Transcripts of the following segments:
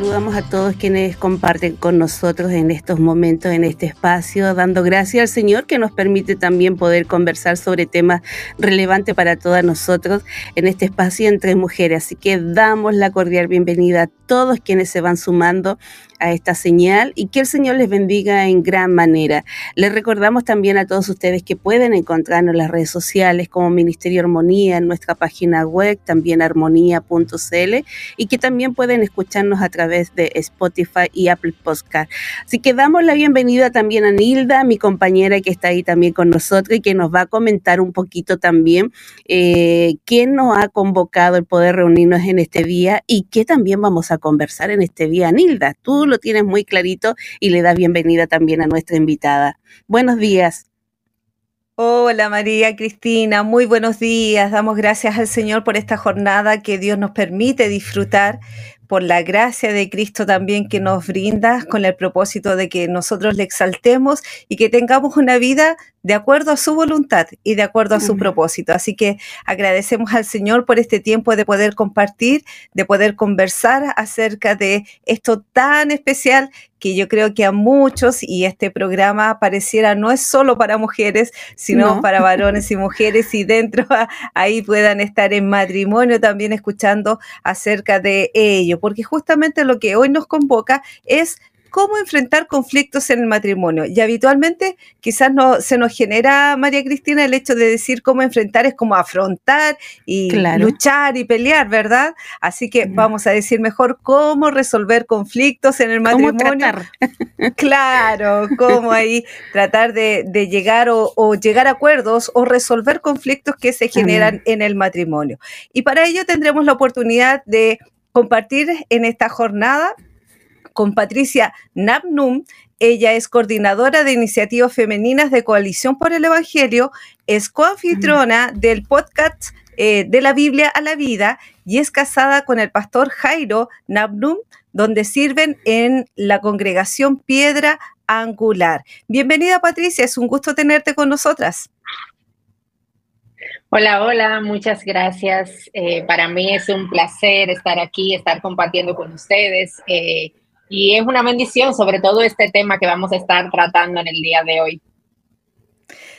Saludamos a todos quienes comparten con nosotros en estos momentos, en este espacio, dando gracias al Señor que nos permite también poder conversar sobre temas relevantes para todas nosotros en este espacio entre mujeres. Así que damos la cordial bienvenida a todos quienes se van sumando a esta señal y que el Señor les bendiga en gran manera. Les recordamos también a todos ustedes que pueden encontrarnos en las redes sociales como Ministerio Armonía en nuestra página web, también armonía.cl y que también pueden escucharnos a través de Spotify y Apple Podcast. Así que damos la bienvenida también a Nilda, mi compañera que está ahí también con nosotros y que nos va a comentar un poquito también eh, quién nos ha convocado el poder reunirnos en este día y qué también vamos a conversar en este día. Nilda, tú lo tienes muy clarito y le das bienvenida también a nuestra invitada. Buenos días. Hola María Cristina, muy buenos días. Damos gracias al Señor por esta jornada que Dios nos permite disfrutar, por la gracia de Cristo también que nos brinda, con el propósito de que nosotros le exaltemos y que tengamos una vida de acuerdo a su voluntad y de acuerdo a su propósito. Así que agradecemos al Señor por este tiempo de poder compartir, de poder conversar acerca de esto tan especial que yo creo que a muchos y este programa pareciera no es solo para mujeres, sino para varones y mujeres y dentro ahí puedan estar en matrimonio también escuchando acerca de ello, porque justamente lo que hoy nos convoca es cómo enfrentar conflictos en el matrimonio. Y habitualmente quizás no se nos genera, María Cristina, el hecho de decir cómo enfrentar es como afrontar y luchar y pelear, ¿verdad? Así que vamos a decir mejor cómo resolver conflictos en el matrimonio. claro, cómo ahí tratar de, llegar o, llegar a acuerdos o resolver conflictos que se generan en el matrimonio. Y para ello tendremos la oportunidad de compartir en esta jornada con Patricia Nabnum. Ella es coordinadora de iniciativas femeninas de Coalición por el Evangelio, es coanfitriona del podcast eh, de la Biblia a la vida y es casada con el pastor Jairo Nabnum, donde sirven en la congregación Piedra Angular. Bienvenida Patricia, es un gusto tenerte con nosotras. Hola, hola, muchas gracias. Eh, para mí es un placer estar aquí, estar compartiendo con ustedes. Eh, y es una bendición, sobre todo este tema que vamos a estar tratando en el día de hoy.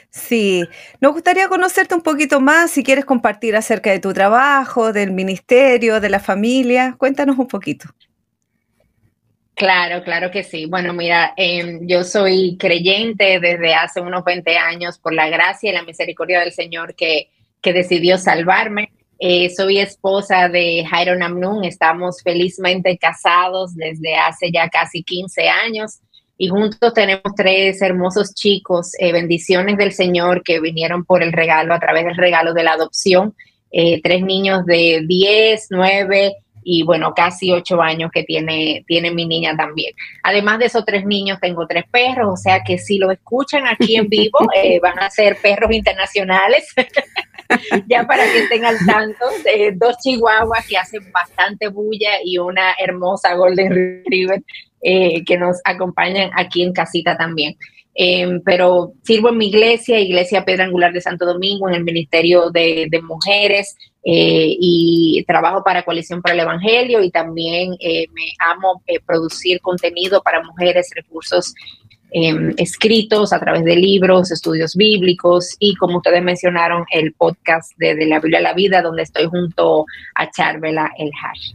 Sí, nos gustaría conocerte un poquito más, si quieres compartir acerca de tu trabajo, del ministerio, de la familia, cuéntanos un poquito. Claro, claro que sí. Bueno, mira, em, yo soy creyente desde hace unos 20 años por la gracia y la misericordia del Señor que, que decidió salvarme. Eh, soy esposa de Jairo Namnun, estamos felizmente casados desde hace ya casi 15 años y juntos tenemos tres hermosos chicos, eh, bendiciones del Señor que vinieron por el regalo, a través del regalo de la adopción, eh, tres niños de 10, 9 y bueno, casi 8 años que tiene, tiene mi niña también. Además de esos tres niños, tengo tres perros, o sea que si lo escuchan aquí en vivo, van a ser perros internacionales. ya para que estén al tanto, de dos chihuahuas que hacen bastante bulla y una hermosa Golden Retriever eh, que nos acompañan aquí en casita también. Em, pero sirvo en mi iglesia, Iglesia Pedra Angular de Santo Domingo, en el Ministerio de, Mujeres eh, y trabajo para Coalición para el Evangelio y también eh, me amo producir contenido para mujeres, recursos Em, escritos a través de libros, estudios bíblicos y como ustedes mencionaron, el podcast de, la Biblia a la Vida, donde estoy junto a Charvela El Hash.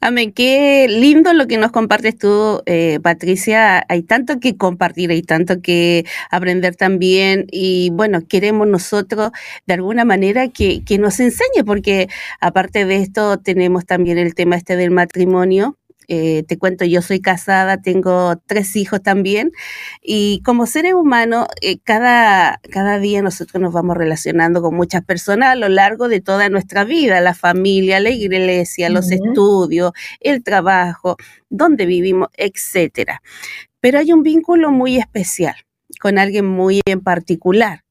Amén, qué lindo lo que nos compartes tú, eh, Patricia. Hay tanto que compartir, hay tanto que aprender también. Y bueno, queremos nosotros de alguna manera que, que nos enseñe, porque aparte de esto tenemos también el tema este del matrimonio, eh, te cuento, yo soy casada, tengo tres hijos también y como seres humanos, eh, cada, cada día nosotros nos vamos relacionando con muchas personas a lo largo de toda nuestra vida, la familia, la iglesia, los estudios, el trabajo, donde vivimos, etcétera. Pero hay un vínculo muy especial con alguien muy en particular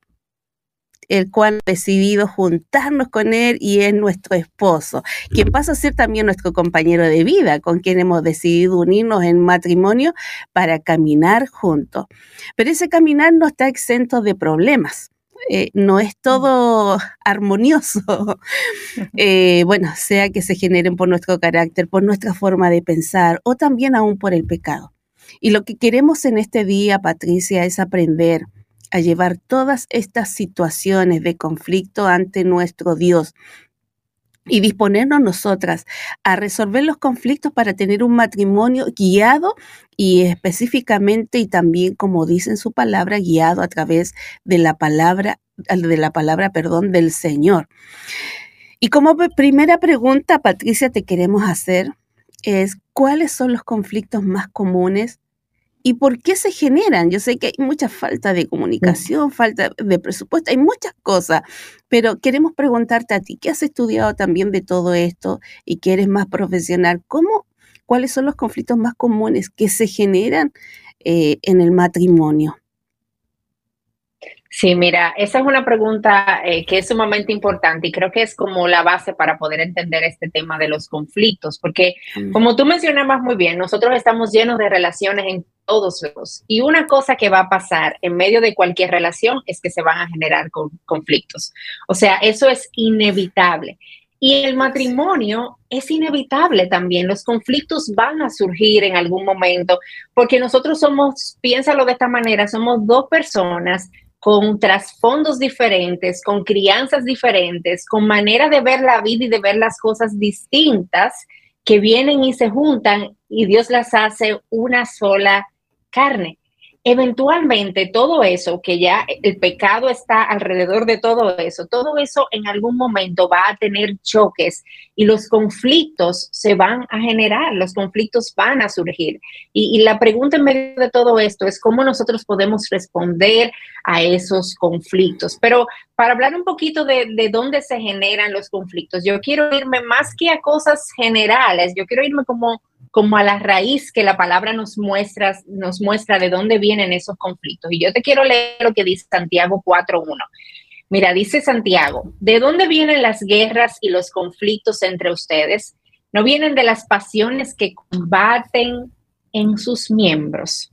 el cual ha decidido juntarnos con él y es nuestro esposo, quien pasa a ser también nuestro compañero de vida, con quien hemos decidido unirnos en matrimonio para caminar juntos. Pero ese caminar no está exento de problemas. Eh, no es todo armonioso, eh, bueno, sea que se generen por nuestro carácter, por nuestra forma de pensar o también aún por el pecado. Y lo que queremos en este día, Patricia, es aprender a llevar todas estas situaciones de conflicto ante nuestro Dios y disponernos nosotras a resolver los conflictos para tener un matrimonio guiado y específicamente y también como dice en su palabra guiado a través de la palabra de la palabra, perdón, del Señor. Y como primera pregunta, Patricia, te queremos hacer es ¿cuáles son los conflictos más comunes ¿Y por qué se generan? Yo sé que hay mucha falta de comunicación, falta de presupuesto, hay muchas cosas, pero queremos preguntarte a ti, que has estudiado también de todo esto y que eres más profesional, ¿cómo, ¿cuáles son los conflictos más comunes que se generan eh, en el matrimonio? Sí, mira, esa es una pregunta eh, que es sumamente importante y creo que es como la base para poder entender este tema de los conflictos, porque mm. como tú mencionabas muy bien, nosotros estamos llenos de relaciones en todos lados y una cosa que va a pasar en medio de cualquier relación es que se van a generar conflictos. O sea, eso es inevitable. Y el matrimonio es inevitable también. Los conflictos van a surgir en algún momento porque nosotros somos, piénsalo de esta manera, somos dos personas con trasfondos diferentes, con crianzas diferentes, con manera de ver la vida y de ver las cosas distintas que vienen y se juntan y Dios las hace una sola carne eventualmente todo eso, que ya el pecado está alrededor de todo eso, todo eso en algún momento va a tener choques y los conflictos se van a generar, los conflictos van a surgir. Y, la pregunta en medio de todo esto es cómo nosotros podemos responder a esos conflictos. Pero para hablar un poquito de, de dónde se generan los conflictos, yo quiero irme más que a cosas generales, yo quiero irme como como a la raíz que la palabra nos muestra, nos muestra de dónde vienen esos conflictos. Y yo te quiero leer lo que dice Santiago 4.1. Mira, dice Santiago, ¿de dónde vienen las guerras y los conflictos entre ustedes? ¿No vienen de las pasiones que combaten en sus miembros?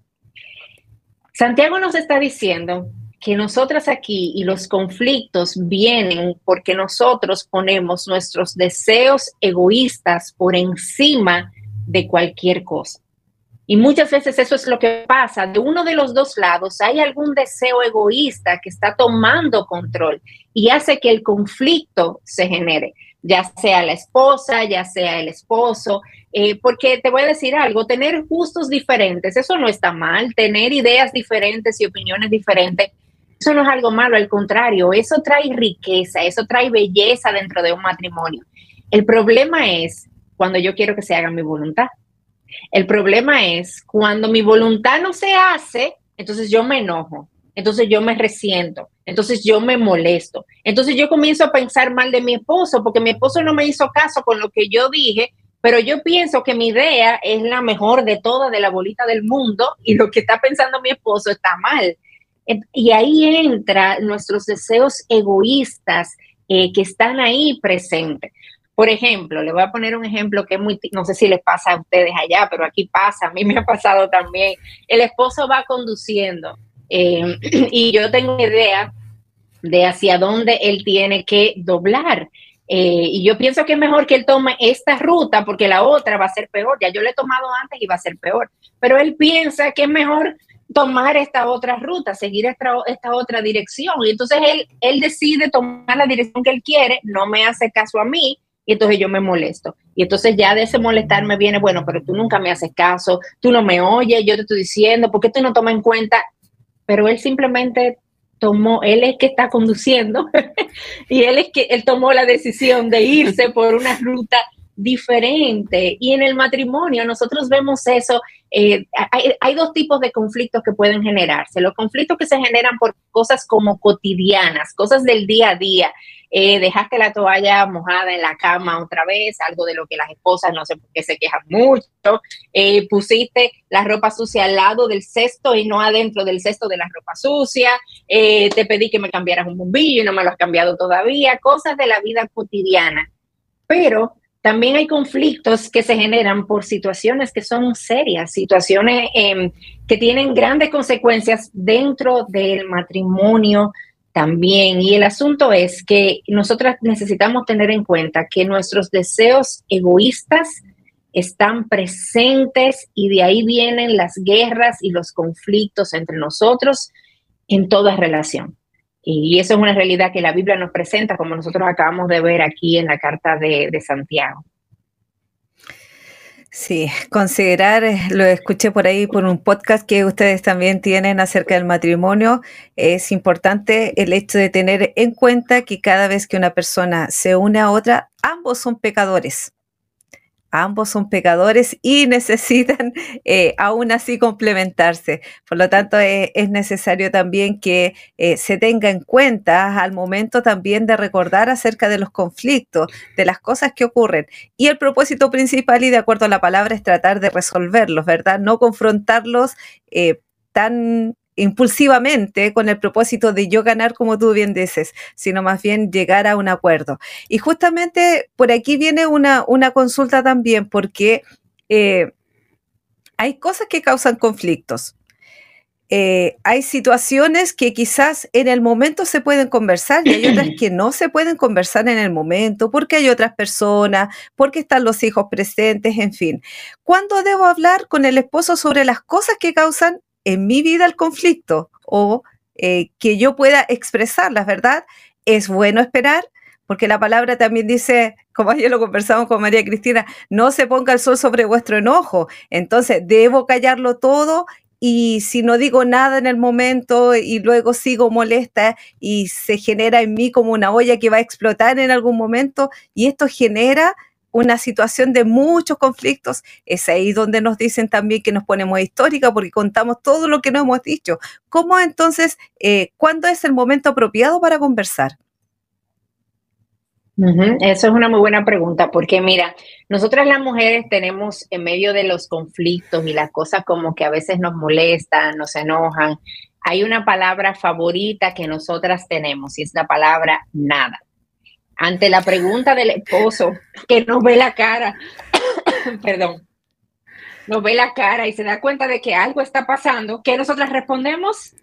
Santiago nos está diciendo que nosotras aquí y los conflictos vienen porque nosotros ponemos nuestros deseos egoístas por encima de cualquier cosa. Y muchas veces eso es lo que pasa. De uno de los dos lados hay algún deseo egoísta que está tomando control y hace que el conflicto se genere, ya sea la esposa, ya sea el esposo. Eh, porque te voy a decir algo, tener gustos diferentes, eso no está mal. Tener ideas diferentes y opiniones diferentes, eso no es algo malo, al contrario, eso trae riqueza, eso trae belleza dentro de un matrimonio. El problema es cuando yo quiero que se haga mi voluntad. El problema es cuando mi voluntad no se hace, entonces yo me enojo, entonces yo me resiento, entonces yo me molesto, entonces yo comienzo a pensar mal de mi esposo porque mi esposo no me hizo caso con lo que yo dije, pero yo pienso que mi idea es la mejor de todas, de la bolita del mundo, y lo que está pensando mi esposo está mal. Y ahí entran nuestros deseos egoístas eh, que están ahí presentes. Por ejemplo, le voy a poner un ejemplo que es muy, no sé si les pasa a ustedes allá, pero aquí pasa, a mí me ha pasado también. El esposo va conduciendo eh, y yo tengo idea de hacia dónde él tiene que doblar. Eh, y yo pienso que es mejor que él tome esta ruta porque la otra va a ser peor. Ya yo le he tomado antes y va a ser peor. Pero él piensa que es mejor tomar esta otra ruta, seguir esta, esta otra dirección. Y entonces él, él decide tomar la dirección que él quiere, no me hace caso a mí, entonces yo me molesto. Y entonces ya de ese molestar me viene, bueno, pero tú nunca me haces caso, tú no me oyes, yo te estoy diciendo, ¿por qué tú no tomas en cuenta? Pero él simplemente tomó, él es que está conduciendo y él es que él tomó la decisión de irse por una ruta diferente. Y en el matrimonio nosotros vemos eso. Eh, hay, dos tipos de conflictos que pueden generarse. Los conflictos que se generan por cosas como cotidianas, cosas del día a día. Eh, dejaste la toalla mojada en la cama otra vez, algo de lo que las esposas no sé por qué se quejan mucho. Eh, pusiste la ropa sucia al lado del cesto y no adentro del cesto de la ropa sucia. te pedí que me cambiaras un bombillo y no me lo has cambiado todavía. Cosas de la vida cotidiana. Pero también hay conflictos que se generan por situaciones que son serias, situaciones em, que tienen grandes consecuencias dentro del matrimonio también. Y el asunto es que nosotras necesitamos tener en cuenta que nuestros deseos egoístas están presentes y de ahí vienen las guerras y los conflictos entre nosotros en toda relación. Y eso es una realidad que la Biblia nos presenta, como nosotros acabamos de ver aquí en la carta de, Santiago. Sí, considerar, eh, lo escuché por ahí por un podcast que ustedes también tienen acerca del matrimonio, es importante el hecho de tener en cuenta que cada vez que una persona se une a otra, ambos son pecadores. Ambos son pecadores y necesitan eh, aún así complementarse. Por lo tanto, eh, es necesario también que eh, se tenga en cuenta al momento también de recordar acerca de los conflictos, de las cosas que ocurren. Y el propósito principal, y de acuerdo a la palabra, es tratar de resolverlos, ¿verdad? No confrontarlos tan impulsivamente con el propósito de yo ganar, como tú bien dices, sino más bien llegar a un acuerdo. Y justamente por aquí viene una, una consulta también, porque eh, hay cosas que causan conflictos. Eh, hay situaciones que quizás en el momento se pueden conversar y hay otras que no se pueden conversar en el momento porque hay otras personas, porque están los hijos presentes, en fin. ¿Cuándo debo hablar con el esposo sobre las cosas que causan en mi vida el conflicto o eh, que yo pueda expresarlas, ¿verdad? Es bueno esperar, porque la palabra también dice, como ayer lo conversamos con María Cristina, no se ponga el sol sobre vuestro enojo. Entonces, debo callarlo todo y si no digo nada en el momento y luego sigo molesta y se genera en mí como una olla que va a explotar en algún momento y esto genera una situación de muchos conflictos, es ahí donde nos dicen también que nos ponemos histórica porque contamos todo lo que nos hemos dicho. ¿Cómo entonces, eh, cuándo es el momento apropiado para conversar? Eso es una muy buena pregunta, porque mira, nosotras las mujeres tenemos en medio de los conflictos y las cosas como que a veces nos molestan, nos enojan, hay una palabra favorita que nosotras tenemos y es la palabra nada ante la pregunta del esposo que nos ve la cara, perdón, nos ve la cara y se da cuenta de que algo está pasando, ¿qué nosotras respondemos?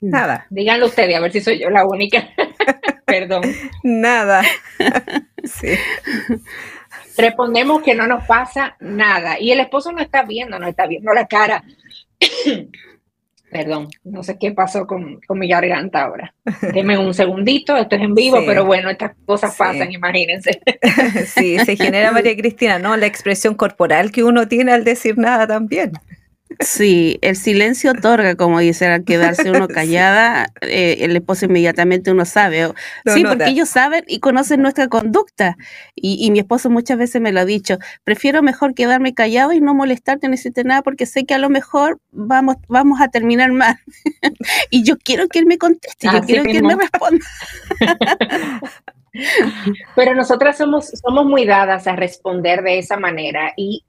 Nada. Díganlo ustedes, a ver si soy yo la única. perdón. Nada. sí. Respondemos que no nos pasa nada. Y el esposo no está viendo, no está viendo la cara. Perdón, no sé qué pasó con, mi garganta ahora. Deme un segundito, esto es en vivo, pero bueno, estas cosas pasan, imagínense. Sí, se genera, María Cristina, ¿no? La expresión corporal que uno tiene al decir nada también. Sí, el silencio otorga, como dice, al quedarse uno callada, eh, el esposo inmediatamente uno sabe. sí, porque ellos saben y conocen nuestra conducta. Y, mi esposo muchas veces me lo ha dicho, prefiero mejor quedarme callado y no molestarte, no decirte nada, porque sé que a lo mejor vamos, vamos a terminar mal. y yo quiero que él me conteste, yo quiero que él me responda. Pero nosotras somos, somos muy dadas a responder de esa manera y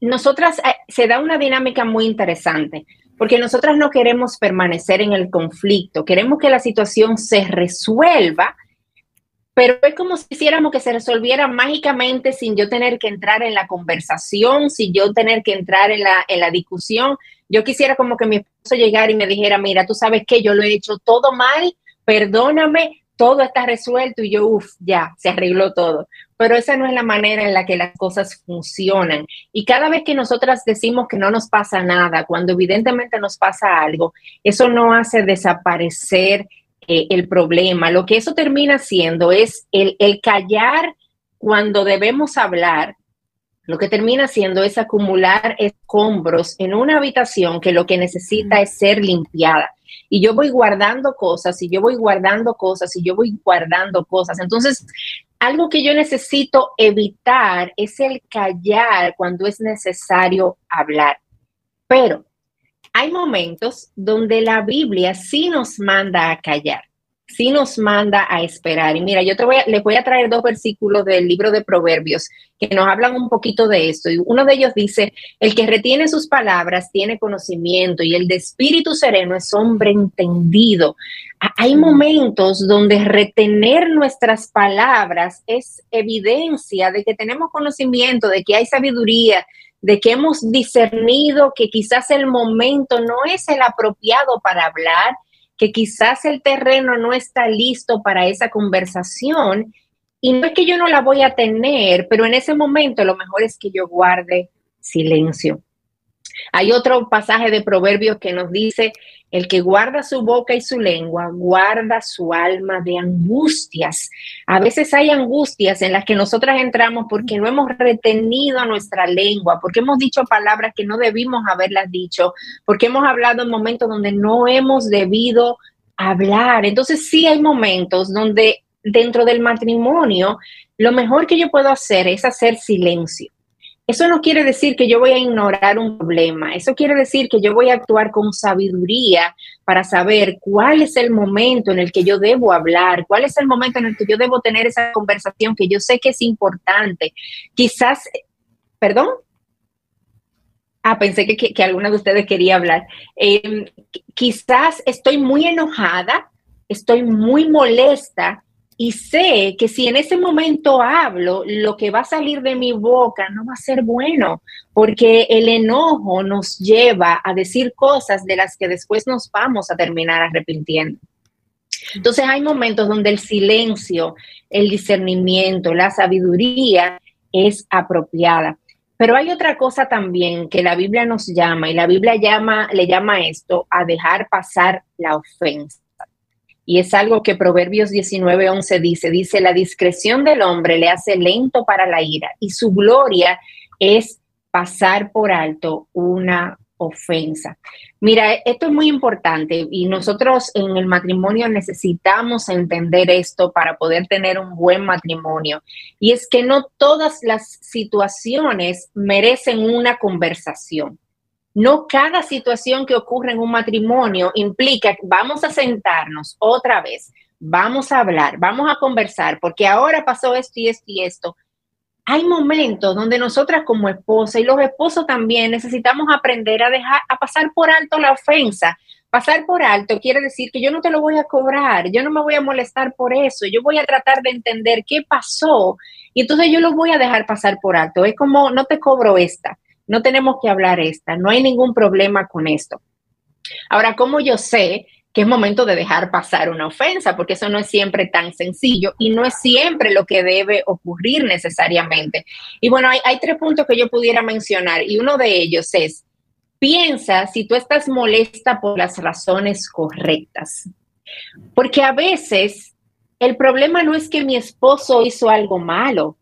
nosotras eh, se da una dinámica muy interesante, porque nosotras no queremos permanecer en el conflicto, queremos que la situación se resuelva, pero es como si hiciéramos que se resolviera mágicamente sin yo tener que entrar en la conversación, sin yo tener que entrar en la, en la discusión. Yo quisiera como que mi esposo llegara y me dijera, mira, tú sabes que yo lo he hecho todo mal, perdóname, todo está resuelto y yo, uff, ya, se arregló todo. Pero esa no es la manera en la que las cosas funcionan. Y cada vez que nosotras decimos que no nos pasa nada, cuando evidentemente nos pasa algo, eso no hace desaparecer eh, el problema. Lo que eso termina siendo es el, el callar cuando debemos hablar, lo que termina siendo es acumular escombros en una habitación que lo que necesita es ser limpiada y yo voy guardando cosas y yo voy guardando cosas y yo voy guardando cosas. Entonces, algo que yo necesito evitar es el callar cuando es necesario hablar. Pero hay momentos donde la Biblia sí nos manda a callar sí nos manda a esperar. Y mira, yo te voy a, les voy a traer dos versículos del libro de Proverbios que nos hablan un poquito de esto. Y uno de ellos dice, el que retiene sus palabras tiene conocimiento y el de espíritu sereno es hombre entendido. Hay momentos donde retener nuestras palabras es evidencia de que tenemos conocimiento, de que hay sabiduría, de que hemos discernido que quizás el momento no es el apropiado para hablar que quizás el terreno no está listo para esa conversación y no es que yo no la voy a tener, pero en ese momento lo mejor es que yo guarde silencio. Hay otro pasaje de Proverbios que nos dice, el que guarda su boca y su lengua, guarda su alma de angustias. A veces hay angustias en las que nosotras entramos porque no hemos retenido nuestra lengua, porque hemos dicho palabras que no debimos haberlas dicho, porque hemos hablado en momentos donde no hemos debido hablar. Entonces sí hay momentos donde dentro del matrimonio lo mejor que yo puedo hacer es hacer silencio eso no quiere decir que yo voy a ignorar un problema, eso quiere decir que yo voy a actuar con sabiduría para saber cuál es el momento en el que yo debo hablar, cuál es el momento en el que yo debo tener esa conversación que yo sé que es importante. Quizás, perdón. Ah, pensé que, que, alguna de ustedes quería hablar. Em, quizás estoy muy enojada, estoy muy molesta y sé que si en ese momento hablo, lo que va a salir de mi boca no va a ser bueno, porque el enojo nos lleva a decir cosas de las que después nos vamos a terminar arrepintiendo. Entonces hay momentos donde el silencio, el discernimiento, la sabiduría es apropiada. Pero hay otra cosa también que la Biblia nos llama, y la Biblia llama, le llama esto a dejar pasar la ofensa. Y es algo que Proverbios 19:11 dice, dice, la discreción del hombre le hace lento para la ira y su gloria es pasar por alto una ofensa. Mira, esto es muy importante y nosotros en el matrimonio necesitamos entender esto para poder tener un buen matrimonio. Y es que no todas las situaciones merecen una conversación. No cada situación que ocurre en un matrimonio implica, vamos a sentarnos otra vez, vamos a hablar, vamos a conversar, porque ahora pasó esto y esto y esto. Hay momentos donde nosotras como esposa y los esposos también necesitamos aprender a dejar, a pasar por alto la ofensa. Pasar por alto quiere decir que yo no te lo voy a cobrar, yo no me voy a molestar por eso, yo voy a tratar de entender qué pasó y entonces yo lo voy a dejar pasar por alto. Es como, no te cobro esta no tenemos que hablar esta, no hay ningún problema con esto. Ahora, ¿cómo yo sé que es momento de dejar pasar una ofensa? Porque eso no es siempre tan sencillo y no es siempre lo que debe ocurrir necesariamente. Y bueno, hay, hay tres puntos que yo pudiera mencionar y uno de ellos es, piensa si tú estás molesta por las razones correctas. Porque a veces el problema no es que mi esposo hizo algo malo,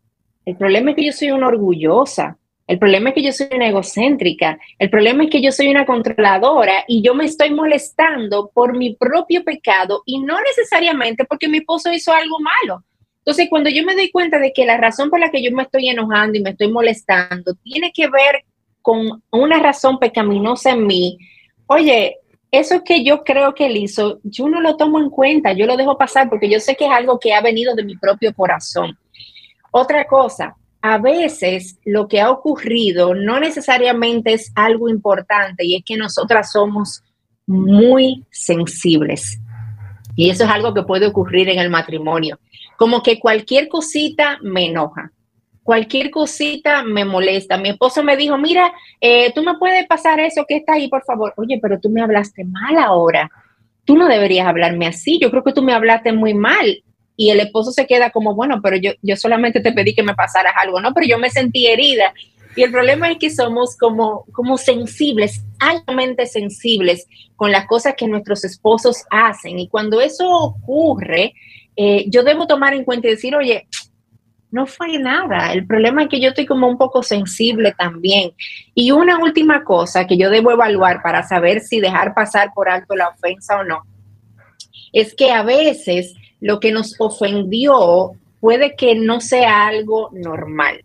el problema es que yo soy una orgullosa, el problema es que yo soy una egocéntrica. El problema es que yo soy una controladora y yo me estoy molestando por mi propio pecado y no necesariamente porque mi esposo hizo algo malo. Entonces, cuando yo me doy cuenta de que la razón por la que yo me estoy enojando y me estoy molestando tiene que ver con una razón pecaminosa en mí, oye, eso que yo creo que él hizo, yo no lo tomo en cuenta, yo lo dejo pasar porque yo sé que es algo que ha venido de mi propio corazón. Otra cosa, a veces lo que ha ocurrido no necesariamente es algo importante y es que nosotras somos muy sensibles. Y eso es algo que puede ocurrir en el matrimonio. Como que cualquier cosita me enoja, cualquier cosita me molesta. Mi esposo me dijo, mira, eh, tú me puedes pasar eso que está ahí, por favor. Oye, pero tú me hablaste mal ahora. Tú no deberías hablarme así. Yo creo que tú me hablaste muy mal y el esposo se queda como, bueno, pero yo, yo solamente te pedí que me pasaras algo, ¿no? Pero yo me sentí herida. Y el problema es que somos como, como sensibles, altamente sensibles con las cosas que nuestros esposos hacen. Y cuando eso ocurre, eh, yo debo tomar en cuenta y decir, oye, no fue nada. El problema es que yo estoy como un poco sensible también. Y una última cosa que yo debo evaluar para saber si dejar pasar por alto la ofensa o no, es que a veces lo que nos ofendió puede que no sea algo normal,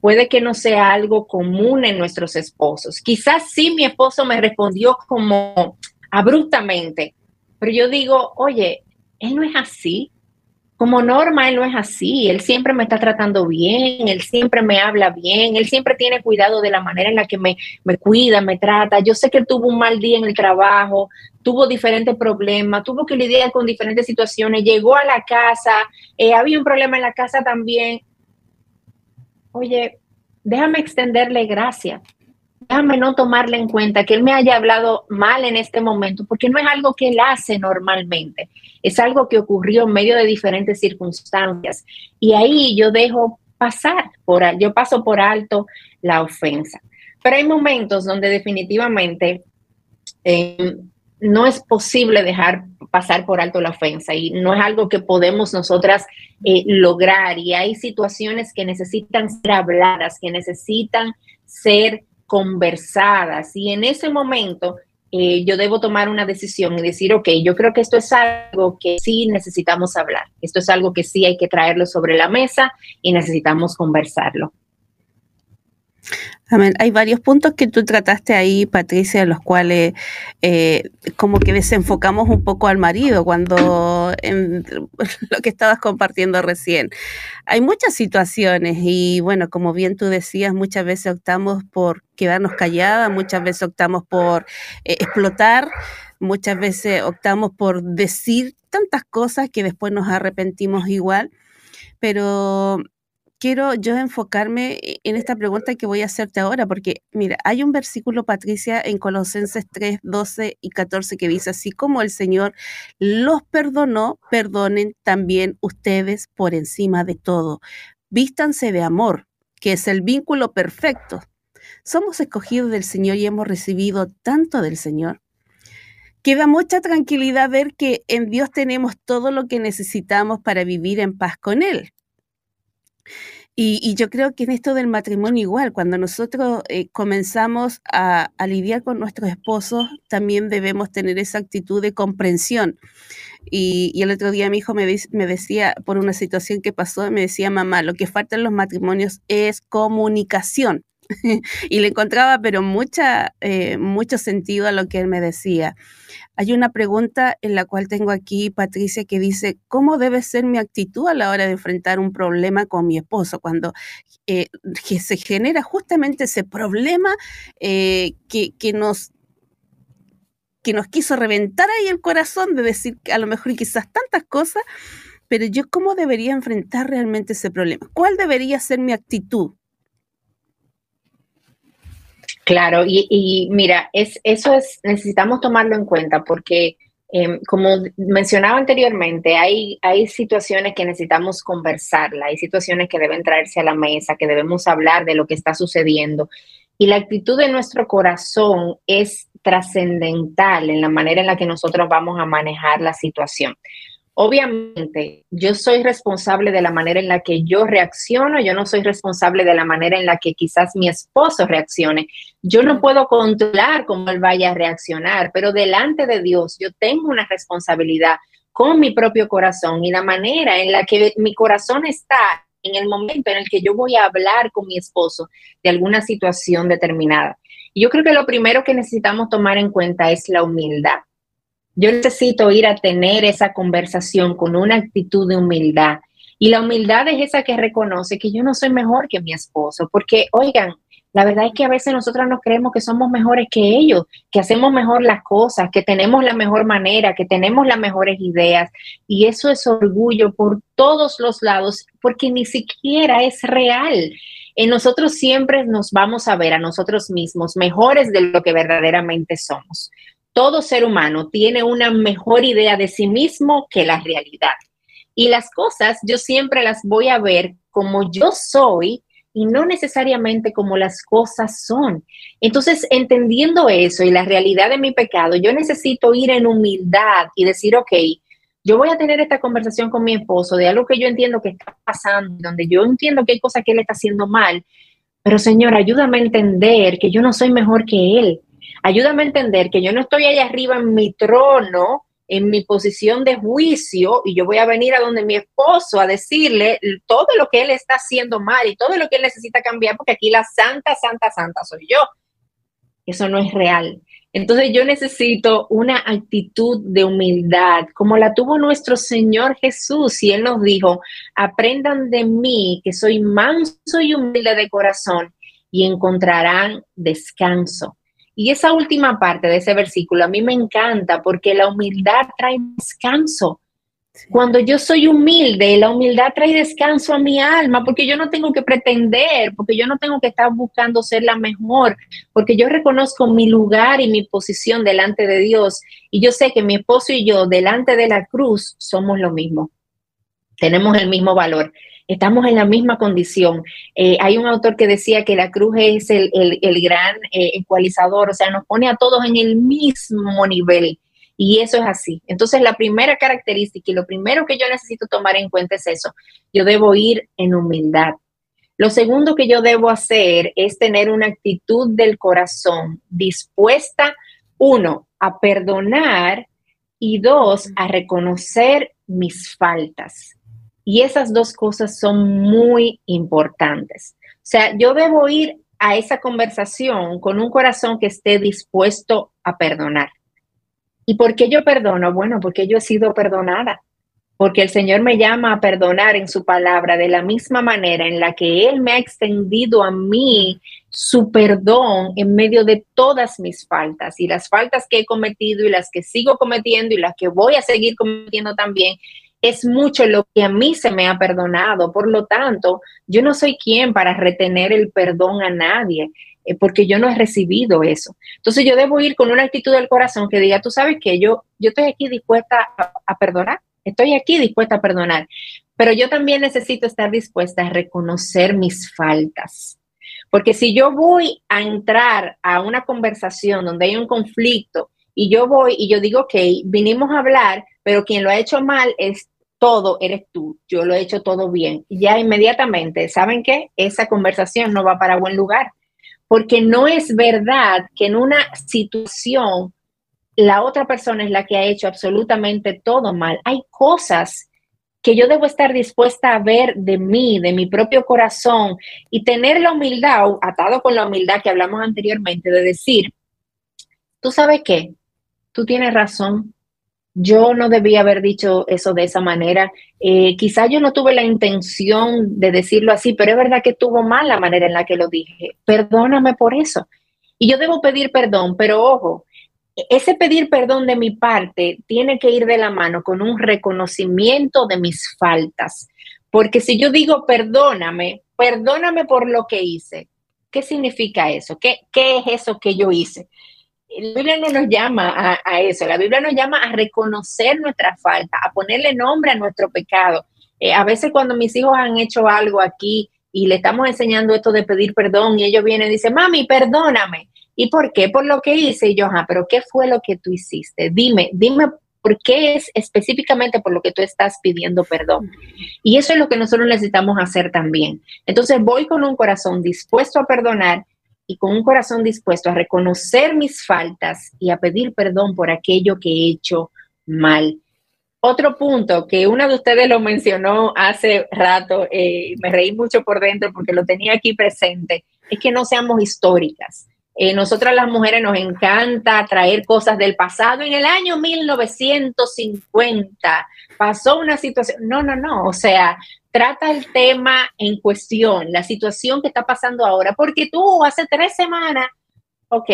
puede que no sea algo común en nuestros esposos. Quizás sí mi esposo me respondió como abruptamente, pero yo digo, oye, él no es así. Como norma, él no es así. Él siempre me está tratando bien, él siempre me habla bien, él siempre tiene cuidado de la manera en la que me, me cuida, me trata. Yo sé que él tuvo un mal día en el trabajo, tuvo diferentes problemas, tuvo que lidiar con diferentes situaciones, llegó a la casa, eh, había un problema en la casa también. Oye, déjame extenderle gracias déjame no tomarle en cuenta que él me haya hablado mal en este momento, porque no es algo que él hace normalmente, es algo que ocurrió en medio de diferentes circunstancias. Y ahí yo dejo pasar, por, yo paso por alto la ofensa. Pero hay momentos donde definitivamente eh, no es posible dejar pasar por alto la ofensa y no es algo que podemos nosotras eh, lograr. Y hay situaciones que necesitan ser habladas, que necesitan ser conversadas. Y en ese momento eh, yo debo tomar una decisión y decir, ok, yo creo que esto es algo que sí necesitamos hablar, esto es algo que sí hay que traerlo sobre la mesa y necesitamos conversarlo. Hay varios puntos que tú trataste ahí, Patricia, los cuales eh, como que desenfocamos un poco al marido cuando en lo que estabas compartiendo recién. Hay muchas situaciones y bueno, como bien tú decías, muchas veces optamos por quedarnos calladas, muchas veces optamos por eh, explotar, muchas veces optamos por decir tantas cosas que después nos arrepentimos igual, pero quiero yo enfocarme e, en esta pregunta que voy a hacerte ahora, porque mira, hay un versículo, Patricia, en Colosenses 3, 12 y 14 que dice, así como el Señor los perdonó, perdonen también ustedes por encima de todo. Vístanse de amor, que es el vínculo perfecto. Somos escogidos del Señor y hemos recibido tanto del Señor. Queda mucha tranquilidad ver que en Dios tenemos todo lo que necesitamos para vivir en paz con Él. Y, yo creo que en esto del matrimonio igual, cuando nosotros eh, comenzamos a, lidiar con nuestros esposos, también debemos tener esa actitud de comprensión. Y, el otro día mi hijo me, me, decía, por una situación que pasó, me decía, mamá, lo que falta en los matrimonios es comunicación. y le encontraba, pero mucha, eh, mucho sentido a lo que él me decía. Hay una pregunta en la cual tengo aquí, Patricia, que dice, ¿cómo debe ser mi actitud a la hora de enfrentar un problema con mi esposo? Cuando eh, se genera justamente ese problema eh, que, que nos que nos quiso reventar ahí el corazón de decir a lo mejor quizás tantas cosas, pero yo cómo debería enfrentar realmente ese problema? ¿Cuál debería ser mi actitud? Claro, y, mira, es, eso es, necesitamos tomarlo en cuenta porque, em, como mencionaba anteriormente, hay, hay situaciones que necesitamos conversarla, hay situaciones que deben traerse a la mesa, que debemos hablar de lo que está sucediendo. Y la actitud de nuestro corazón es trascendental en la manera en la que nosotros vamos a manejar la situación. Obviamente, yo soy responsable de la manera en la que yo reacciono, yo no soy responsable de la manera en la que quizás mi esposo reaccione. Yo no puedo controlar cómo él vaya a reaccionar, pero delante de Dios yo tengo una responsabilidad con mi propio corazón y la manera en la que mi corazón está en el momento en el que yo voy a hablar con mi esposo de alguna situación determinada. Yo creo que lo primero que necesitamos tomar en cuenta es la humildad yo necesito ir a tener esa conversación con una actitud de humildad. Y la humildad es esa que reconoce que yo no soy mejor que mi esposo, porque oigan, la verdad es que a veces nosotros nos creemos que somos mejores que ellos, que hacemos mejor las cosas, que tenemos la mejor manera, que tenemos las mejores ideas. Y eso es orgullo por todos los lados, porque ni siquiera es real. En nosotros siempre nos vamos a ver a nosotros mismos mejores de lo que verdaderamente somos todo ser humano tiene una mejor idea de sí mismo que la realidad. Y las cosas yo siempre las voy a ver como yo soy y no necesariamente como las cosas son. Entonces, entendiendo eso y la realidad de mi pecado, yo necesito ir en humildad y decir, ok, yo voy a tener esta conversación con mi esposo de algo que yo entiendo que está pasando, donde yo entiendo que hay cosas que él está haciendo mal, pero Señor, ayúdame a entender que yo no soy mejor que él, Ayúdame a entender que yo no estoy allá arriba en mi trono en mi posición de juicio y yo voy a venir a donde mi esposo a decirle todo lo que él está haciendo mal y todo lo que él necesita cambiar, porque aquí la santa, santa, santa soy yo. Eso no es real. Entonces yo necesito una actitud de humildad, como la tuvo nuestro Señor Jesús, y Él nos dijo, aprendan de mí, que soy manso y humilde de corazón, y encontrarán descanso. Y esa última parte de ese versículo a mí me encanta porque la humildad trae descanso. Cuando yo soy humilde, la humildad trae descanso a mi alma, porque yo no tengo que pretender, porque yo no tengo que estar buscando ser la mejor, porque yo reconozco mi lugar y mi posición delante de Dios. Y yo sé que mi esposo y yo, delante de la cruz, somos lo mismo. Tenemos el mismo valor. Estamos en la misma condición. Eh, hay un autor que decía que la cruz es el, gran eh, ecualizador, o sea, nos pone a todos en el mismo nivel. Y eso es así. Entonces, la primera característica y lo primero que yo necesito tomar en cuenta es eso. Yo debo ir en humildad. Lo segundo que yo debo hacer es tener una actitud del corazón dispuesta, uno, a perdonar y dos, a reconocer mis faltas. Y esas dos cosas son muy importantes. O sea, yo debo ir a esa conversación con un corazón que esté dispuesto a perdonar. ¿Y por qué yo perdono? Bueno, porque yo he sido perdonada, porque el Señor me llama a perdonar en su palabra de la misma manera en la que Él me ha extendido a mí su perdón en medio de todas mis faltas y las faltas que he cometido y las que sigo cometiendo y las que voy a seguir cometiendo también. Es mucho lo que a mí se me ha perdonado. Por lo tanto, yo no soy quien para retener el perdón a nadie. Eh, porque yo no he recibido eso. Entonces yo debo ir con una actitud del corazón que diga, tú sabes que yo, yo estoy aquí dispuesta a, perdonar, estoy aquí dispuesta a perdonar, pero yo también necesito estar dispuesta a reconocer mis faltas. Porque si yo voy a entrar a una conversación donde hay un conflicto y yo voy y yo digo, ok, vinimos a hablar, pero quien lo ha hecho mal es todo, eres tú, yo lo he hecho todo bien. Ya inmediatamente, ¿saben qué? Esa conversación no va para buen lugar porque no es verdad que en una situación la otra persona es la que ha hecho absolutamente todo mal. Hay cosas que yo debo estar dispuesta a ver de mí, de mi propio corazón y tener la humildad, atado con la humildad que hablamos anteriormente, de decir, tú sabes qué, tú tienes razón, yo no debía haber dicho eso de esa manera. Eh, quizá yo no tuve la intención de decirlo así, pero es verdad que tuvo mal la manera en la que lo dije. Perdóname por eso. Y yo debo pedir perdón, pero ojo, ese pedir perdón de mi parte tiene que ir de la mano con un reconocimiento de mis faltas. Porque si yo digo perdóname, perdóname por lo que hice, ¿qué significa eso? ¿Qué, qué es eso que yo hice? La Biblia no nos llama a, eso, la Biblia nos llama a reconocer nuestra falta, a ponerle nombre a nuestro pecado. Eh, a veces cuando mis hijos han hecho algo aquí y le estamos enseñando esto de pedir perdón y ellos vienen y dicen, mami, perdóname. ¿Y por qué? Por lo que hice. Y yo, ah, pero ¿qué fue lo que tú hiciste? Dime, dime por qué es específicamente por lo que tú estás pidiendo perdón. Y eso es lo que nosotros necesitamos hacer también. Entonces voy con un corazón dispuesto a perdonar y con un corazón dispuesto a reconocer mis faltas y a pedir perdón por aquello que he hecho mal. Otro punto que una de ustedes lo mencionó hace rato, eh, me reí mucho por dentro porque lo tenía aquí presente, es que no seamos históricas. Eh, nosotras las mujeres nos encanta traer cosas del pasado. En el año 1950 pasó una situación. No, no, no. O sea, trata el tema en cuestión, la situación que está pasando ahora, porque tú hace tres semanas, ok,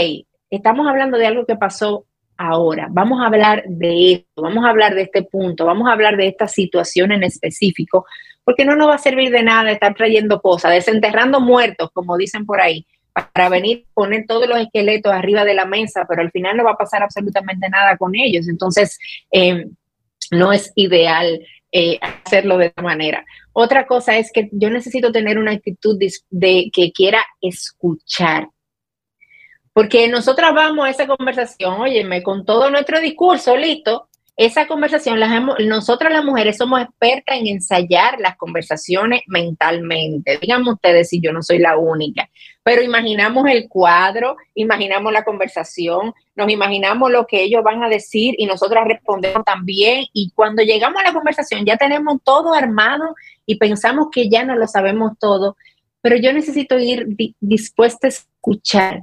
estamos hablando de algo que pasó ahora, vamos a hablar de esto, vamos a hablar de este punto, vamos a hablar de esta situación en específico, porque no nos va a servir de nada estar trayendo cosas, desenterrando muertos, como dicen por ahí, para venir poner todos los esqueletos arriba de la mesa, pero al final no va a pasar absolutamente nada con ellos. Entonces, eh, no es ideal eh, hacerlo de esa manera. Otra cosa es que yo necesito tener una actitud de, que quiera escuchar. Porque nosotras vamos a esa conversación, óyeme, con todo nuestro discurso listo, esa conversación, las nosotras las mujeres somos expertas en ensayar las conversaciones mentalmente. Díganme ustedes si yo no soy la única, pero imaginamos el cuadro, imaginamos la conversación, nos imaginamos lo que ellos van a decir y nosotras respondemos también. Y cuando llegamos a la conversación ya tenemos todo armado y pensamos que ya no lo sabemos todo, pero yo necesito ir dispuesta a escuchar,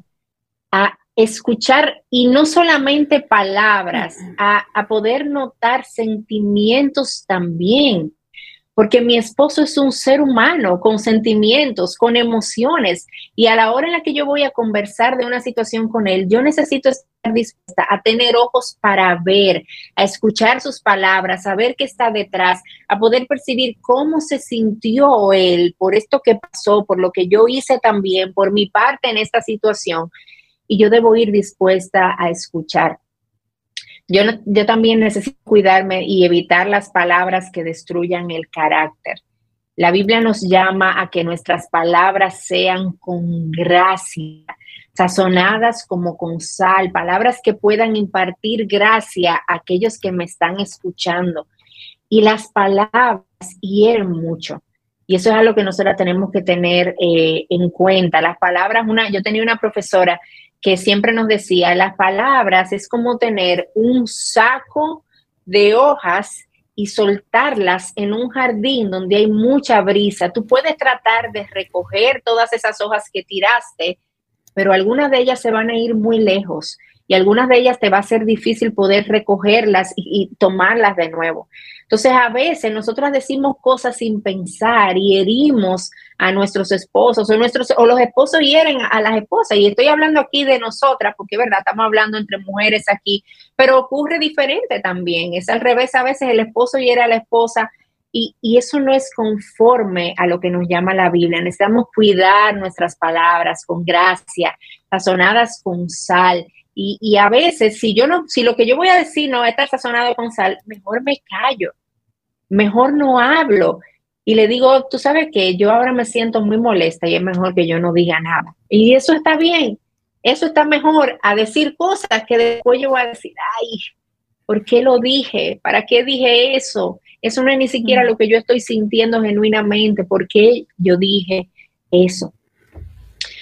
a escuchar y no solamente palabras, a, poder notar sentimientos también, porque mi esposo es un ser humano con sentimientos, con emociones, y a la hora en la que yo voy a conversar de una situación con él, yo necesito estar dispuesta a tener ojos para ver, a escuchar sus palabras, a ver qué está detrás, a poder percibir cómo se sintió él por esto que pasó, por lo que yo hice también, por mi parte en esta situación y yo debo ir dispuesta a escuchar. Yo, yo también necesito cuidarme y evitar las palabras que destruyan el carácter. La Biblia nos llama a que nuestras palabras sean con gracia, sazonadas como con sal, palabras que puedan impartir gracia a aquellos que me están escuchando. Y las palabras hieren mucho. Y eso es algo que nosotros tenemos que tener eh, en cuenta. Las palabras, una, yo tenía una profesora que siempre nos decía, las palabras es como tener un saco de hojas y soltarlas en un jardín donde hay mucha brisa. Tú puedes tratar de recoger todas esas hojas que tiraste, pero algunas de ellas se van a ir muy lejos y algunas de ellas te va a ser difícil poder recogerlas y, tomarlas de nuevo. Entonces, a veces nosotras decimos cosas sin pensar y herimos a nuestros esposos o, nuestros, o los esposos hieren a las esposas. Y estoy hablando aquí de nosotras, porque verdad, estamos hablando entre mujeres aquí, pero ocurre diferente también. Es al revés, a veces el esposo hiere a la esposa. Y, y, eso no es conforme a lo que nos llama la Biblia. Necesitamos cuidar nuestras palabras con gracia, sazonadas con sal, y, a veces, si yo no, si lo que yo voy a decir no está sazonado con sal, mejor me callo, mejor no hablo. Y le digo, tú sabes que yo ahora me siento muy molesta y es mejor que yo no diga nada. Y eso está bien, eso está mejor a decir cosas que después yo voy a decir, ay, ¿por qué lo dije? ¿Para qué dije eso? Eso no es ni siquiera mm. lo que yo estoy sintiendo genuinamente. ¿Por qué yo dije eso?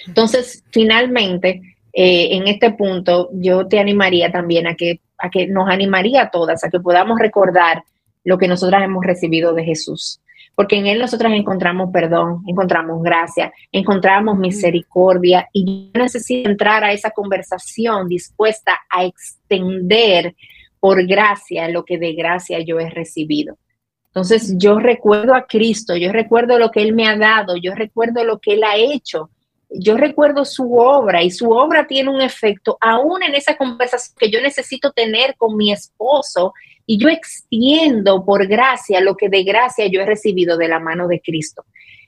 Entonces, finalmente, eh, en este punto yo te animaría también a que, a que nos animaría a todas, a que podamos recordar lo que nosotras hemos recibido de Jesús. Porque en Él nosotras encontramos perdón, encontramos gracia, encontramos misericordia y yo necesito entrar a esa conversación dispuesta a extender por gracia lo que de gracia yo he recibido. Entonces yo recuerdo a Cristo, yo recuerdo lo que Él me ha dado, yo recuerdo lo que Él ha hecho yo recuerdo su obra y su obra tiene un efecto aún en esa conversación que yo necesito tener con mi esposo y yo extiendo por gracia lo que de gracia yo he recibido de la mano de Cristo.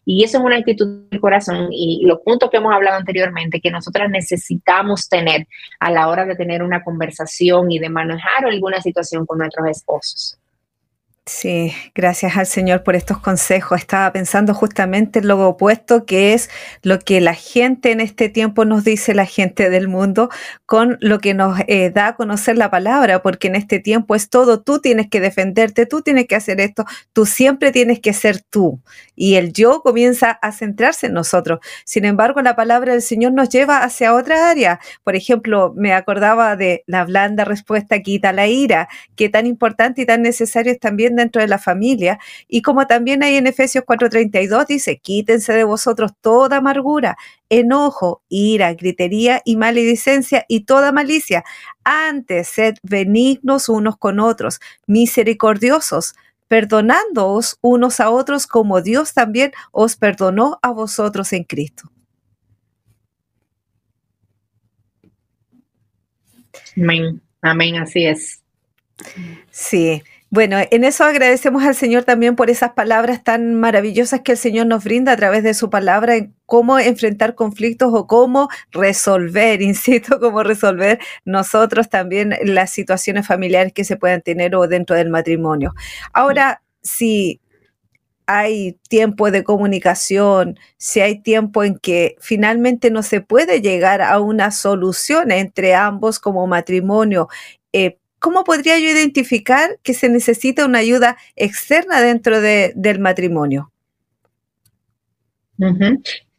Y eso es una actitud del corazón y los puntos que hemos hablado anteriormente que nosotras necesitamos tener a la hora de tener una conversación y de manejar alguna situación con nuestros esposos. Sí, gracias al Señor por estos consejos. Estaba pensando justamente en lo opuesto, que es lo que la gente en este tiempo nos dice, la gente del mundo, con lo que nos eh, da a conocer la palabra, porque en este tiempo es todo, tú tienes que defenderte, tú tienes que hacer esto, tú siempre tienes que ser tú. Y el yo comienza a centrarse en nosotros. Sin embargo, la palabra del Señor nos lleva hacia otra área. Por ejemplo, me acordaba de la blanda respuesta quita la ira, que tan importante y tan necesario es también dentro de la familia. Y como también hay en Efesios 4:32 dice, quítense de vosotros toda amargura, enojo, ira, gritería y maledicencia y toda malicia. Antes, sed benignos unos con otros, misericordiosos, perdonándoos unos a otros como Dios también os perdonó a vosotros en Cristo. Amén, amén, así es. Sí, bueno, en eso agradecemos al Señor también por esas palabras tan maravillosas que el Señor nos brinda a través de su palabra en cómo enfrentar conflictos o cómo resolver, insisto, cómo resolver nosotros también las situaciones familiares que se puedan tener o dentro del matrimonio. Ahora, si hay tiempo de comunicación, si hay tiempo en que finalmente no se puede llegar a una solución entre ambos como matrimonio, eh, ¿cómo podría yo identificar que se necesita una ayuda externa dentro del matrimonio?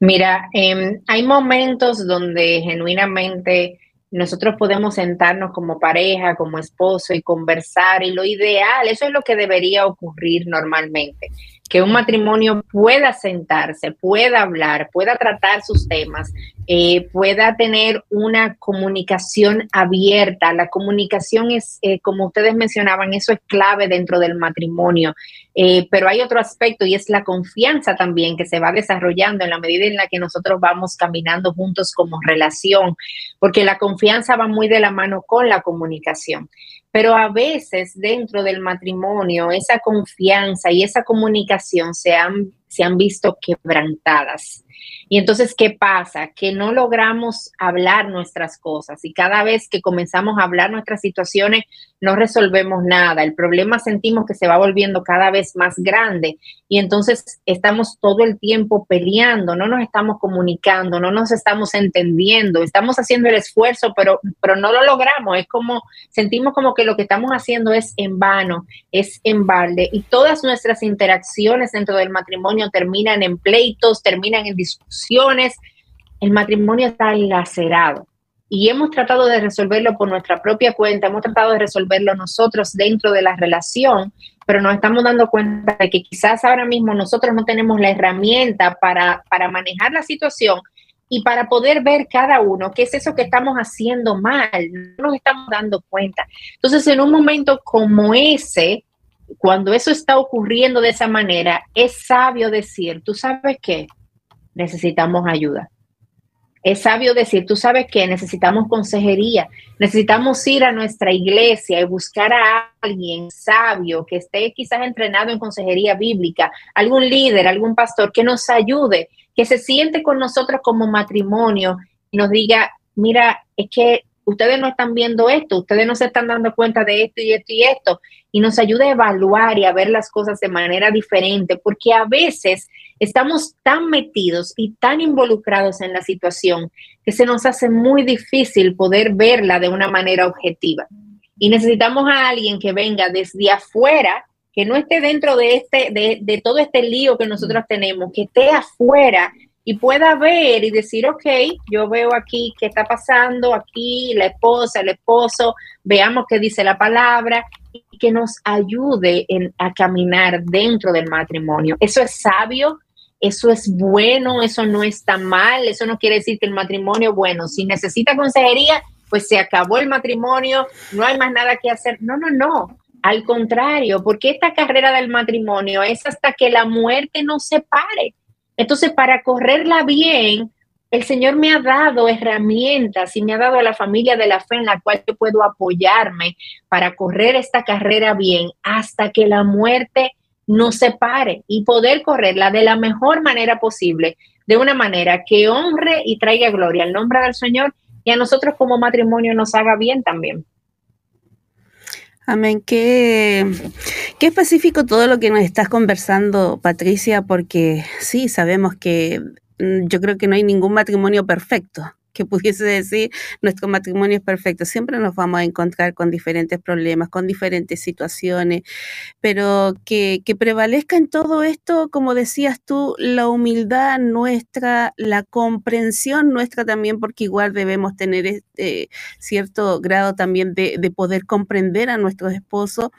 Mira, em, hay momentos donde genuinamente nosotros podemos sentarnos como pareja, como esposo y conversar y lo ideal, eso es lo que debería ocurrir normalmente, que un matrimonio pueda sentarse, pueda hablar, pueda tratar sus temas, eh, pueda tener una comunicación abierta. La comunicación es, eh, como ustedes mencionaban, eso es clave dentro del matrimonio. Eh, pero hay otro aspecto y es la confianza también que se va desarrollando en la medida en la que nosotros vamos caminando juntos como relación, porque la confianza va muy de la mano con la comunicación. Pero a veces dentro del matrimonio esa confianza y esa comunicación se han, se han visto quebrantadas. Y entonces, ¿qué pasa? Que no logramos hablar nuestras cosas y cada vez que comenzamos a hablar nuestras situaciones, no resolvemos nada. El problema sentimos que se va volviendo cada vez más grande y entonces estamos todo el tiempo peleando, no nos estamos comunicando, no nos estamos entendiendo, estamos haciendo el esfuerzo, pero, pero no lo logramos. Es como, sentimos como que lo que estamos haciendo es en vano, es en balde y todas nuestras interacciones dentro del matrimonio terminan en pleitos, terminan en discusiones. El matrimonio está lacerado y hemos tratado de resolverlo por nuestra propia cuenta, hemos tratado de resolverlo nosotros dentro de la relación, pero nos estamos dando cuenta de que quizás ahora mismo nosotros no tenemos la herramienta para, para manejar la situación y para poder ver cada uno qué es eso que estamos haciendo mal, no nos estamos dando cuenta. Entonces, en un momento como ese, cuando eso está ocurriendo de esa manera, es sabio decir, tú sabes qué, necesitamos ayuda. Es sabio decir, tú sabes que necesitamos consejería, necesitamos ir a nuestra iglesia y buscar a alguien sabio que esté quizás entrenado en consejería bíblica, algún líder, algún pastor que nos ayude, que se siente con nosotros como matrimonio y nos diga, mira, es que ustedes no están viendo esto, ustedes no se están dando cuenta de esto y esto y esto, y nos ayuda a evaluar y a ver las cosas de manera diferente, porque a veces estamos tan metidos y tan involucrados en la situación que se nos hace muy difícil poder verla de una manera objetiva. Y necesitamos a alguien que venga desde afuera, que no esté dentro de, este, de, todo este lío que nosotros tenemos, que esté afuera y pueda ver y decir, ok, yo veo aquí qué está pasando, aquí la esposa, el esposo, veamos qué dice la palabra y que nos ayude a caminar dentro del matrimonio. Eso es sabio, eso es bueno, eso no está mal, eso no quiere decir que el matrimonio, bueno, si necesita consejería, pues se acabó el matrimonio, no hay más nada que hacer. No, no, no. Al contrario, porque esta carrera del matrimonio es hasta que la muerte nos separe. Entonces, para correrla bien, el Señor me ha dado herramientas y me ha dado a la familia de la fe en la cual yo puedo apoyarme para correr esta carrera bien hasta que la muerte nos separe y poder correrla de la mejor manera posible, de una manera que honre y traiga gloria al nombre del Señor y a nosotros como matrimonio nos haga bien también. Amén. Qué, qué específico todo lo que nos estás conversando, Patricia, porque sí, sabemos que mm, yo creo que no hay ningún matrimonio perfecto que pudiese decir nuestro matrimonio es perfecto. Siempre nos vamos a encontrar con diferentes problemas, con diferentes situaciones, pero que, que prevalezca en todo esto, como decías tú, la humildad nuestra, la comprensión nuestra también, porque igual debemos tener este cierto grado también de, de poder comprender a nuestros esposos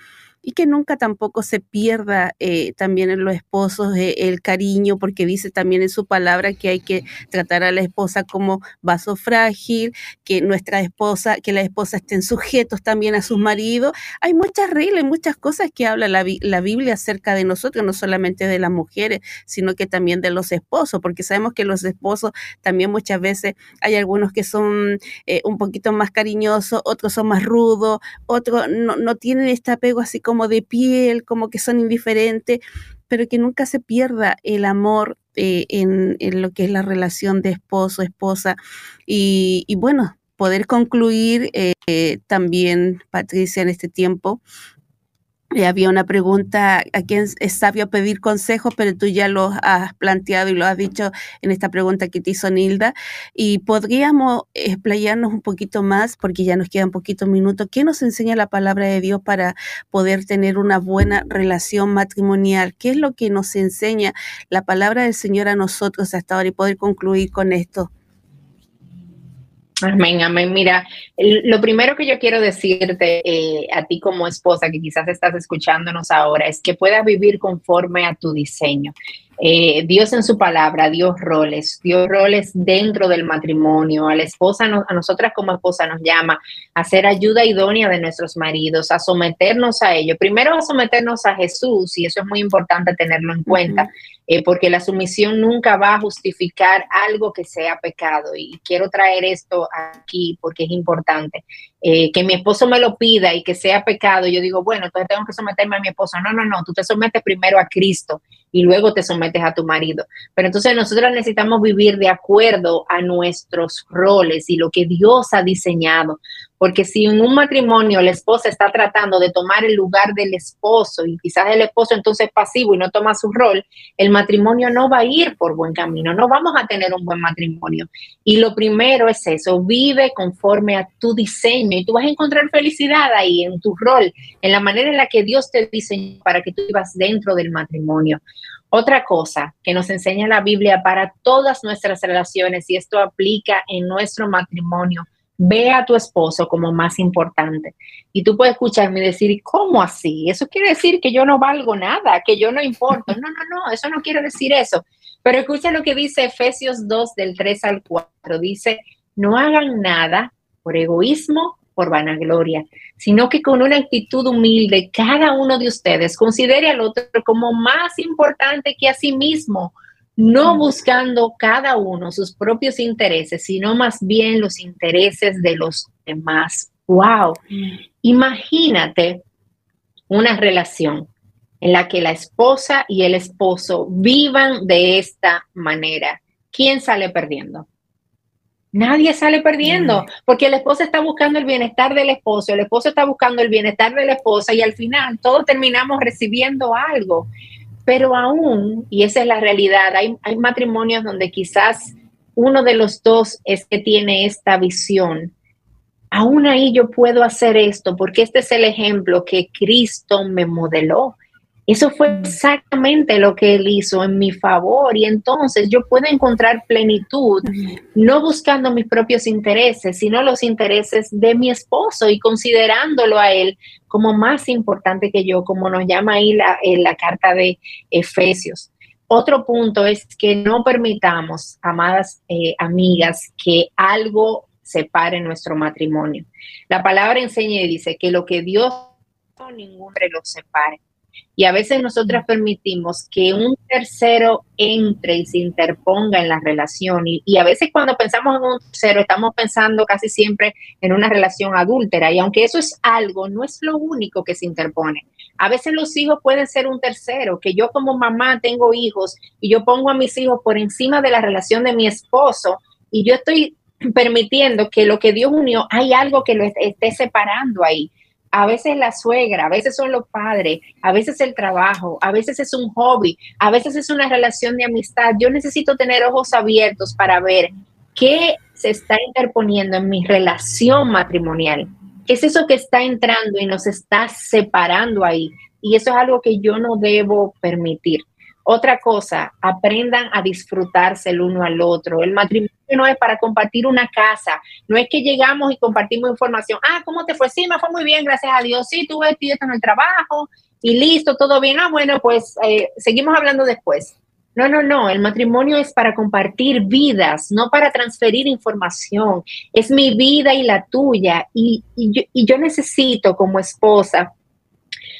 y que nunca tampoco se pierda eh, también en los esposos eh, el cariño, porque dice también en su palabra que hay que tratar a la esposa como vaso frágil, que nuestra esposa, que la esposa estén sujetos también a sus maridos. Hay muchas reglas, muchas cosas que habla la, la Biblia acerca de nosotros, no solamente de las mujeres, sino que también de los esposos, porque sabemos que los esposos también muchas veces hay algunos que son eh, un poquito más cariñosos, otros son más rudos, otros no, no tienen este apego así como de piel, como que son indiferentes, pero que nunca se pierda el amor eh, en, lo que es la relación de esposo, esposa. Y, bueno, poder concluir eh, también, Patricia, en este tiempo, y había una pregunta a quién es sabio pedir consejos, pero tú ya lo has planteado y lo has dicho en esta pregunta que te hizo Nilda. Y podríamos explayarnos un poquito más, porque ya nos quedan poquitos minutos. ¿Qué nos enseña la palabra de Dios para poder tener una buena relación matrimonial? ¿Qué es lo que nos enseña la palabra del Señor a nosotros hasta ahora y poder concluir con esto? Amén, amén. Mira, lo primero que yo quiero decirte eh, a ti como esposa, que quizás estás escuchándonos ahora, es que puedas vivir conforme a tu diseño. Eh, Dios en su palabra dio roles, dio roles dentro del matrimonio. A la esposa, a nosotras como esposa nos llama a ser ayuda idónea de nuestros maridos, a someternos a ellos. Primero a someternos a Jesús, y eso es muy importante tenerlo en cuenta. Eh, porque la sumisión nunca va a justificar algo que sea pecado. Y quiero traer esto aquí porque es importante. Eh, que mi esposo me lo pida y que sea pecado, yo digo, bueno, entonces tengo que someterme a mi esposo. No, no, no, tú te sometes primero a Cristo y luego te sometes a tu marido. Pero entonces nosotros necesitamos vivir de acuerdo a nuestros roles y lo que Dios ha diseñado. Porque si en un matrimonio la esposa está tratando de tomar el lugar del esposo y quizás el esposo entonces es pasivo y no toma su rol, el matrimonio no va a ir por buen camino, no vamos a tener un buen matrimonio. Y lo primero es eso, vive conforme a tu diseño y tú vas a encontrar felicidad ahí en tu rol, en la manera en la que Dios te diseñó para que tú vivas dentro del matrimonio. Otra cosa que nos enseña la Biblia para todas nuestras relaciones, y esto aplica en nuestro matrimonio, ve a tu esposo como más importante. Y tú puedes escucharme decir, ¿cómo así? Eso quiere decir que yo no valgo nada, que yo no importo. No, no, no, eso no quiere decir eso. Pero escucha lo que dice Efesios 2 del 3 al 4. Dice, no hagan nada por egoísmo, por vanagloria, sino que con una actitud humilde cada uno de ustedes considere al otro como más importante que a sí mismo no buscando cada uno sus propios intereses, sino más bien los intereses de los demás. ¡Wow! Imagínate una relación en la que la esposa y el esposo vivan de esta manera. ¿Quién sale perdiendo? Nadie sale perdiendo, porque la esposa está buscando el bienestar del esposo, el esposo está buscando el bienestar de la esposa y al final todos terminamos recibiendo algo. Pero aún, y esa es la realidad, hay, hay matrimonios donde quizás uno de los dos es que tiene esta visión. Aún ahí yo puedo hacer esto porque este es el ejemplo que Cristo me modeló. Eso fue exactamente lo que él hizo en mi favor y entonces yo puedo encontrar plenitud no buscando mis propios intereses, sino los intereses de mi esposo y considerándolo a él como más importante que yo, como nos llama ahí la, en la carta de Efesios. Otro punto es que no permitamos, amadas eh, amigas, que algo separe nuestro matrimonio. La palabra enseña y dice que lo que Dios ningún lo separe. Y a veces nosotras permitimos que un tercero entre y se interponga en la relación. Y, a veces cuando pensamos en un tercero, estamos pensando casi siempre en una relación adúltera. Y aunque eso es algo, no es lo único que se interpone. A veces los hijos pueden ser un tercero, que yo como mamá tengo hijos y yo pongo a mis hijos por encima de la relación de mi esposo y yo estoy permitiendo que lo que Dios unió, hay algo que lo esté separando ahí a veces la suegra, a veces son los padres, a veces el trabajo, a veces es un hobby, a veces es una relación de amistad. Yo necesito tener ojos abiertos para ver qué se está interponiendo en mi relación matrimonial. ¿Qué es eso que está entrando y nos está separando ahí? Y eso es algo que yo no debo permitir. Otra cosa, aprendan a disfrutarse el uno al otro. El matrimonio no es para compartir una casa, no es que llegamos y compartimos información. Ah, ¿cómo te fue? Sí, me fue muy bien, gracias a Dios. Sí, tuve esto en el trabajo y listo, todo bien. Ah, bueno, pues eh, seguimos hablando después. No, no, no, el matrimonio es para compartir vidas, no para transferir información. Es mi vida y la tuya. Y, y yo necesito como esposa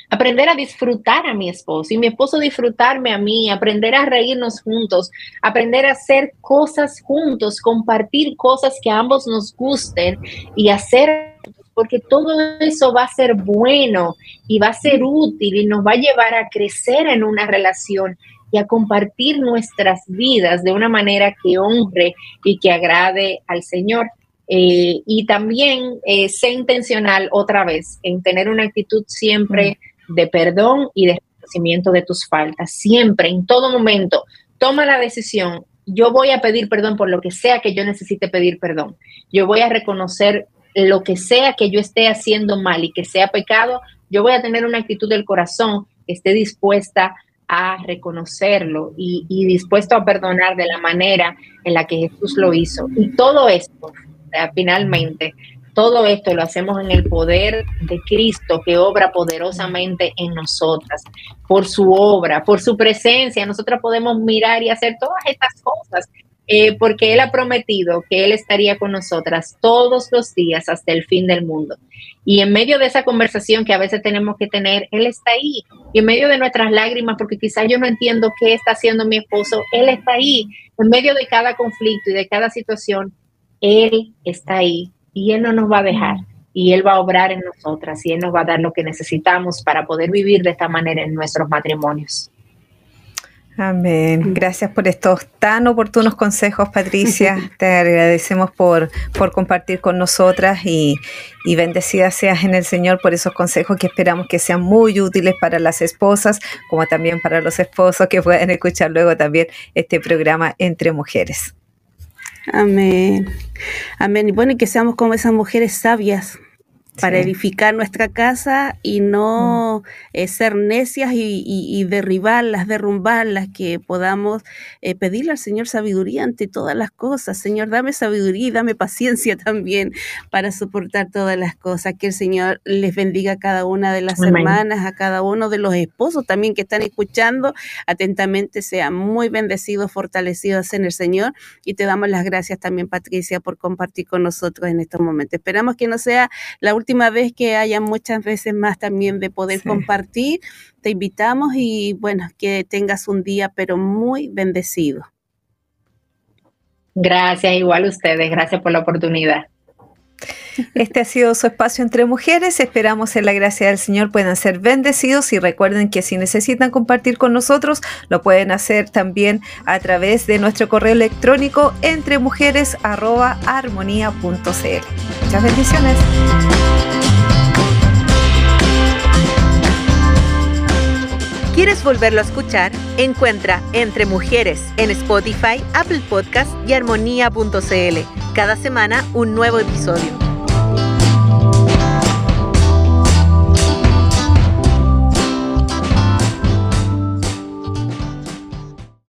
aprender a disfrutar a mi esposo y mi esposo disfrutarme a mí, aprender a reírnos juntos, aprender a hacer cosas juntos, compartir cosas que a ambos nos gusten y hacer porque todo eso va a ser bueno y va a ser útil y nos va a llevar a crecer en una relación y a compartir nuestras vidas de una manera que honre y que agrade al Señor. Eh, y también eh, sé intencional otra vez en tener una actitud siempre de perdón y de reconocimiento de tus faltas. Siempre, en todo momento, toma la decisión. Yo voy a pedir perdón por lo que sea que yo necesite pedir perdón. Yo voy a reconocer lo que sea que yo esté haciendo mal y que sea pecado. Yo voy a tener una actitud del corazón que esté dispuesta a reconocerlo y, y dispuesto a perdonar de la manera en la que Jesús lo hizo. Y todo esto, finalmente, todo esto lo hacemos en el poder de Cristo que obra poderosamente en nosotras, por su obra, por su presencia. Nosotras podemos mirar y hacer todas estas cosas eh, porque Él ha prometido que Él estaría con nosotras todos los días hasta el fin del mundo. Y en medio de esa conversación que a veces tenemos que tener, Él está ahí. Y en medio de nuestras lágrimas, porque quizás yo no entiendo qué está haciendo mi esposo, Él está ahí. En medio de cada conflicto y de cada situación, Él está ahí. Y Él no nos va a dejar. Y Él va a obrar en nosotras y Él nos va a dar lo que necesitamos para poder vivir de esta manera en nuestros matrimonios. Amén. Gracias por estos tan oportunos consejos, Patricia. Te agradecemos por, por compartir con nosotras y, y bendecida seas en el Señor por esos consejos que esperamos que sean muy útiles para las esposas, como también para los esposos que puedan escuchar luego también este programa Entre Mujeres. Amén. Amén. Y bueno, que seamos como esas mujeres sabias para edificar nuestra casa y no mm. eh, ser necias y, derribarlas, derrumbarlas, que podamos eh, pedirle al Señor sabiduría ante todas las cosas. Señor, dame sabiduría y dame paciencia también para soportar todas las cosas. Que el Señor les bendiga a cada una de las hermanas, a cada uno de los esposos también que están escuchando atentamente, sean muy bendecidos, fortalecidos en el Señor. Y te damos las gracias también, Patricia, por compartir con nosotros en estos momentos. Esperamos que no sea la última última vez que haya muchas veces más también de poder compartir. Te invitamos y bueno, que tengas un día pero muy bendecido. Gracias, igual ustedes. Gracias por la oportunidad. Este ha sido su espacio entre mujeres. Esperamos en la gracia del Señor puedan ser bendecidos y recuerden que si necesitan compartir con nosotros, lo pueden hacer también a través de nuestro correo electrónico entremujeres.armonía.cl. Muchas bendiciones. ¿Quieres volverlo a escuchar? Encuentra Entre Mujeres en Spotify, Apple Podcast y armonía.cl. Cada semana un nuevo episodio.